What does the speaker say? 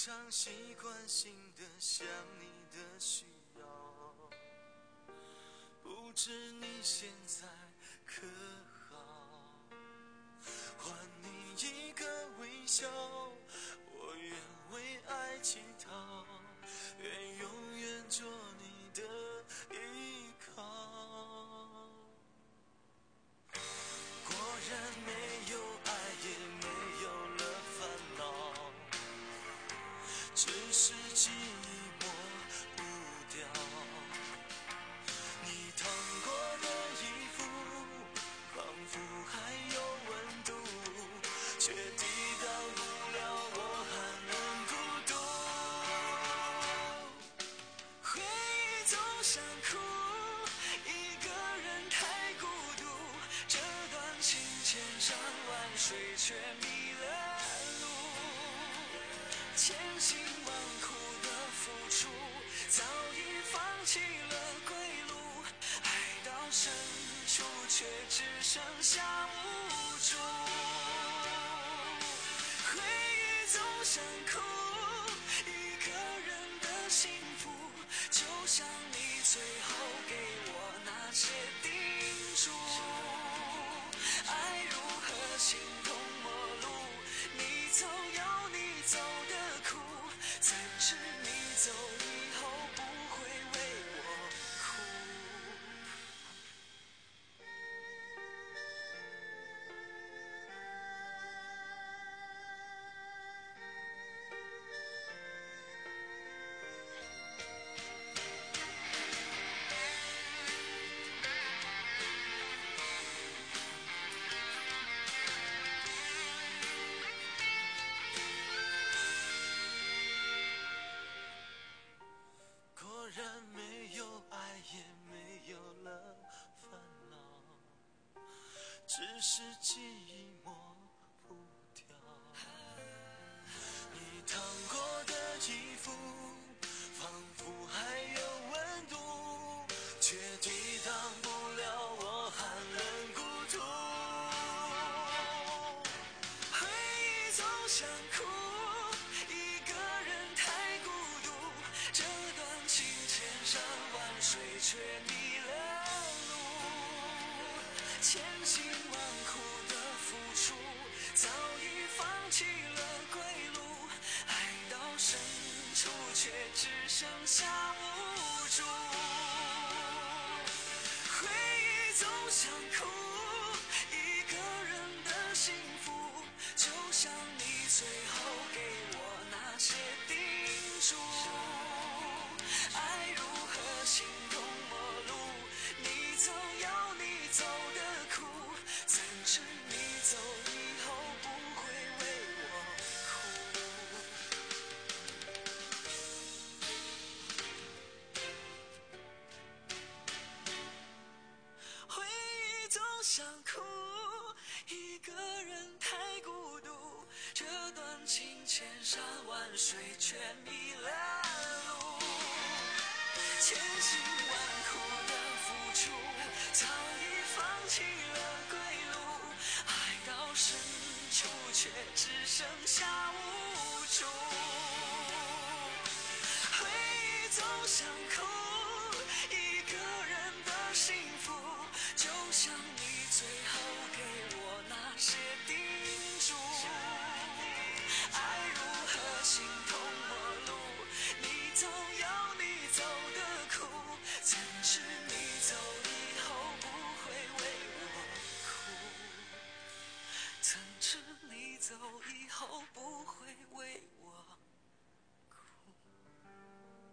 常习惯性的想你的需要，不知你现在可好？还你一个微笑，我愿为爱乞讨，愿永远做你的依靠。果然没记忆抹不掉。你烫过的衣服，仿佛还有温度，却抵挡不了我寒冷孤独。回忆总想哭，一个人太孤独。这段情千山万水，却迷了路。千辛万苦付出，早已放弃了归路。爱到深处，却只剩下无助。回忆总想哭，一个人的幸福，就像你最后给我那些叮嘱。只是记忆抹不掉。你烫过的衣服，仿佛还有温度，却抵挡不了我寒冷孤独。回忆总想哭，一个人太孤独。这段情千山万水，却迷。千辛万苦的付出，早已放弃了归路。爱到深处，却只剩下无助。回忆总想哭，一个人的幸福，就像你最后走以后不会为我哭，回忆总想哭，一个人太孤独。这段情千山万水，却迷了路。千辛万苦的付出，早已放弃了。深处，却只剩下无助。回忆总想哭，一个人的幸福，就像走以后不会为